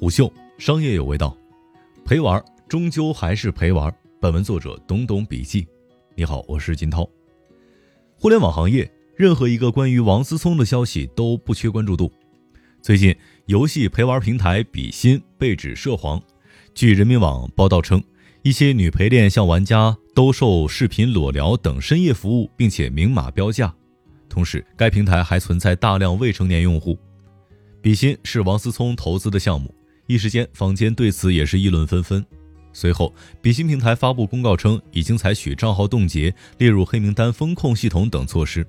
虎嗅商业有味道，陪玩终究还是陪玩。本文作者懂懂笔记。你好，我是金涛。互联网行业任何一个关于王思聪的消息都不缺关注度。最近，游戏陪玩平台比心被指涉黄。据人民网报道称，一些女陪练向玩家兜售视频裸聊等深夜服务，并且明码标价。同时，该平台还存在大量未成年用户。比心是王思聪投资的项目。一时间，坊间对此也是议论纷纷。随后，比心平台发布公告称，已经采取账号冻结、列入黑名单、风控系统等措施。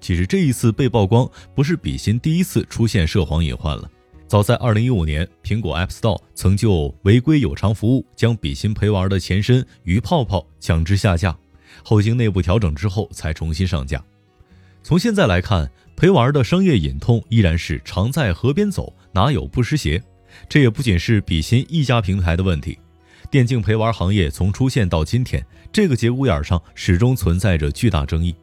其实，这一次被曝光不是比心第一次出现涉黄隐患了。早在2015年，苹果 App Store 曾就违规有偿服务，将比心陪玩的前身鱼泡泡强制下架，后经内部调整之后才重新上架。从现在来看，陪玩的商业隐痛依然是常在河边走，哪有不湿鞋。这也不仅是比心一家平台的问题，电竞陪玩行业从出现到今天，这个节骨眼上始终存在着巨大争议。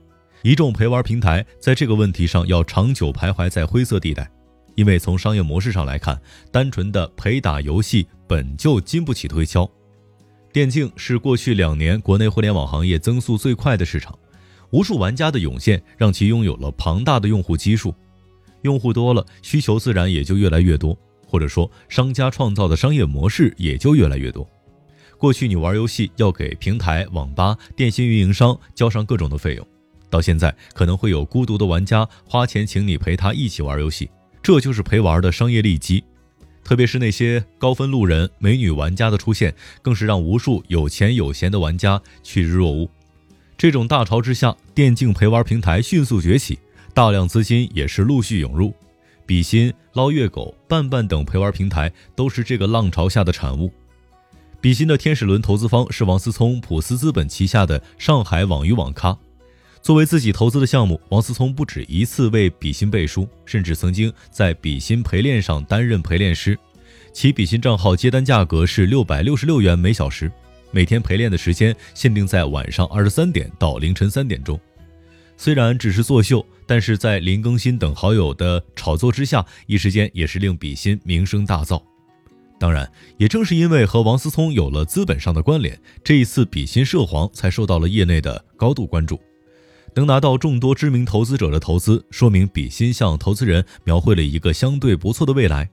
一众陪玩平台在这个问题上要长久徘徊在灰色地带，因为从商业模式上来看，单纯的陪打游戏本就经不起推敲。电竞是过去两年国内互联网行业增速最快的市场，无数玩家的涌现让其拥有了庞大的用户基数，用户多了，需求自然也就越来越多。或者说，商家创造的商业模式也就越来越多。过去你玩游戏要给平台、网吧、电信运营商交上各种的费用，到现在可能会有孤独的玩家花钱请你陪他一起玩游戏，这就是陪玩的商业利基。特别是那些高分路人、美女玩家的出现，更是让无数有钱有闲的玩家趋之若鹜。这种大潮之下，电竞陪玩平台迅速崛起，大量资金也是陆续涌入。比心、捞月狗、伴伴等陪玩平台都是这个浪潮下的产物。比心的天使轮投资方是王思聪普思资本旗下的上海网鱼网咖。作为自己投资的项目，王思聪不止一次为比心背书，甚至曾经在比心陪练上担任陪练师。其比心账号接单价格是六百六十六元每小时，每天陪练的时间限定在晚上二十三点到凌晨三点钟。虽然只是作秀，但是在林更新等好友的炒作之下，一时间也是令比心名声大噪。当然，也正是因为和王思聪有了资本上的关联，这一次比心涉黄才受到了业内的高度关注。能拿到众多知名投资者的投资，说明比心向投资人描绘了一个相对不错的未来。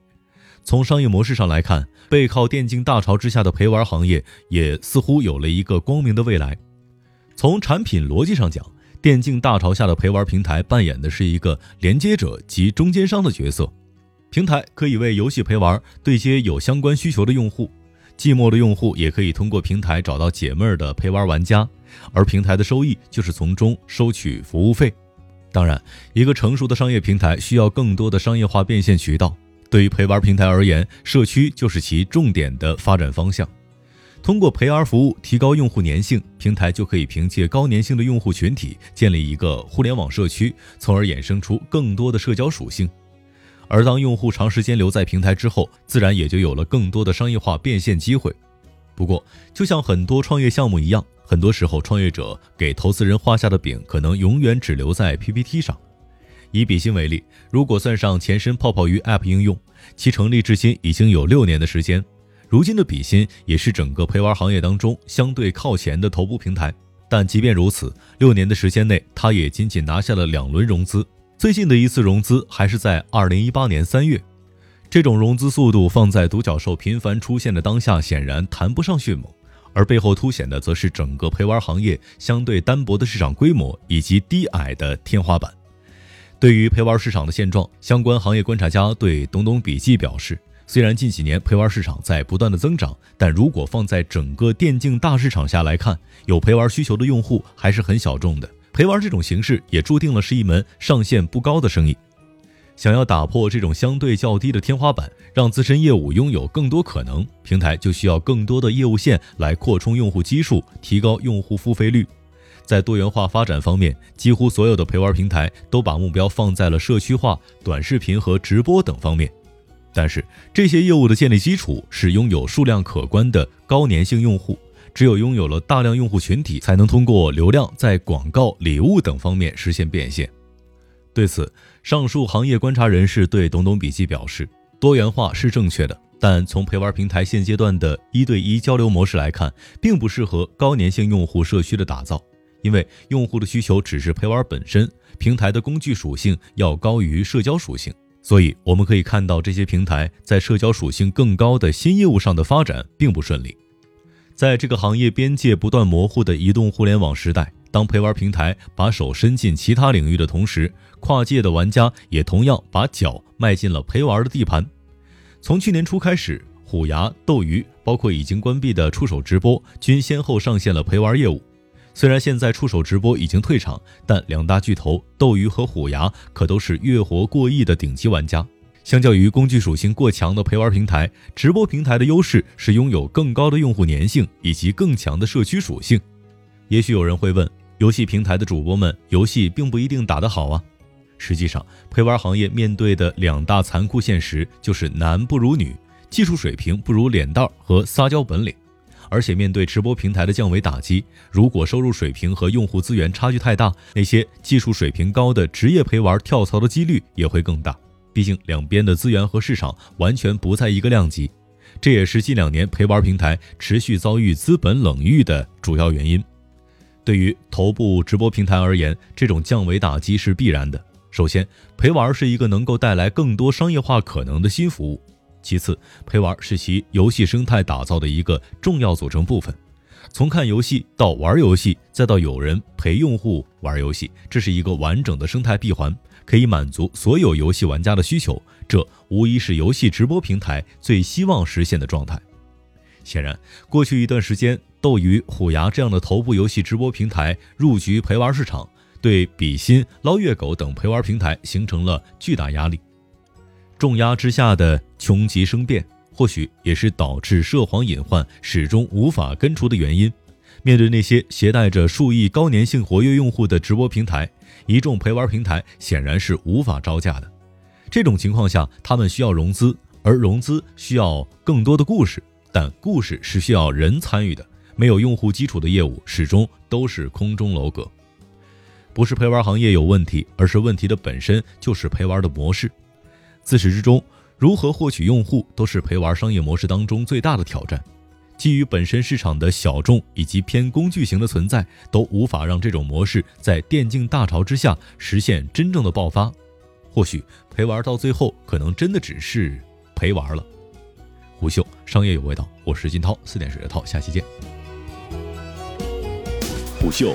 从商业模式上来看，背靠电竞大潮之下的陪玩行业也似乎有了一个光明的未来。从产品逻辑上讲，电竞大潮下的陪玩平台扮演的是一个连接者及中间商的角色，平台可以为游戏陪玩对接有相关需求的用户，寂寞的用户也可以通过平台找到解闷儿的陪玩玩家，而平台的收益就是从中收取服务费。当然，一个成熟的商业平台需要更多的商业化变现渠道，对于陪玩平台而言，社区就是其重点的发展方向。通过陪玩服务提高用户粘性，平台就可以凭借高粘性的用户群体建立一个互联网社区，从而衍生出更多的社交属性。而当用户长时间留在平台之后，自然也就有了更多的商业化变现机会。不过，就像很多创业项目一样，很多时候创业者给投资人画下的饼，可能永远只留在 PPT 上。以比心为例，如果算上前身泡泡鱼 App 应用，其成立至今已经有六年的时间。如今的比心也是整个陪玩行业当中相对靠前的头部平台，但即便如此，六年的时间内，它也仅仅拿下了两轮融资，最近的一次融资还是在二零一八年三月。这种融资速度放在独角兽频繁出现的当下，显然谈不上迅猛，而背后凸显的则是整个陪玩行业相对单薄的市场规模以及低矮的天花板。对于陪玩市场的现状，相关行业观察家对懂懂笔记表示。虽然近几年陪玩市场在不断的增长，但如果放在整个电竞大市场下来看，有陪玩需求的用户还是很小众的。陪玩这种形式也注定了是一门上限不高的生意。想要打破这种相对较低的天花板，让自身业务拥有更多可能，平台就需要更多的业务线来扩充用户基数，提高用户付费率。在多元化发展方面，几乎所有的陪玩平台都把目标放在了社区化、短视频和直播等方面。但是这些业务的建立基础是拥有数量可观的高粘性用户，只有拥有了大量用户群体，才能通过流量在广告、礼物等方面实现变现。对此，上述行业观察人士对懂懂笔记表示，多元化是正确的，但从陪玩平台现阶段的一对一交流模式来看，并不适合高粘性用户社区的打造，因为用户的需求只是陪玩本身，平台的工具属性要高于社交属性。所以我们可以看到，这些平台在社交属性更高的新业务上的发展并不顺利。在这个行业边界不断模糊的移动互联网时代，当陪玩平台把手伸进其他领域的同时，跨界的玩家也同样把脚迈进了陪玩的地盘。从去年初开始，虎牙、斗鱼，包括已经关闭的触手直播，均先后上线了陪玩业务。虽然现在触手直播已经退场，但两大巨头斗鱼和虎牙可都是月活过亿的顶级玩家。相较于工具属性过强的陪玩平台，直播平台的优势是拥有更高的用户粘性以及更强的社区属性。也许有人会问，游戏平台的主播们游戏并不一定打得好啊。实际上，陪玩行业面对的两大残酷现实就是男不如女，技术水平不如脸蛋和撒娇本领。而且面对直播平台的降维打击，如果收入水平和用户资源差距太大，那些技术水平高的职业陪玩跳槽的几率也会更大。毕竟两边的资源和市场完全不在一个量级，这也是近两年陪玩平台持续遭遇资本冷遇的主要原因。对于头部直播平台而言，这种降维打击是必然的。首先，陪玩是一个能够带来更多商业化可能的新服务；其次，陪玩是其游戏生态打造的一个重要组成部分。从看游戏到玩游戏，再到有人陪用户玩游戏，这是一个完整的生态闭环，可以满足所有游戏玩家的需求。这无疑是游戏直播平台最希望实现的状态。显然，过去一段时间，斗鱼、虎牙这样的头部游戏直播平台入局陪玩市场。对比心、捞月狗等陪玩平台形成了巨大压力，重压之下的穷极生变，或许也是导致涉黄隐患始终无法根除的原因。面对那些携带着数亿高粘性活跃用户的直播平台，一众陪玩平台显然是无法招架的。这种情况下，他们需要融资，而融资需要更多的故事，但故事是需要人参与的。没有用户基础的业务，始终都是空中楼阁。不是陪玩行业有问题，而是问题的本身就是陪玩的模式。自始至终，如何获取用户都是陪玩商业模式当中最大的挑战。基于本身市场的小众以及偏工具型的存在，都无法让这种模式在电竞大潮之下实现真正的爆发。或许陪玩到最后可能真的只是陪玩了。虎嗅商业有味道，我是金涛，四点水的涛，下期见。虎嗅。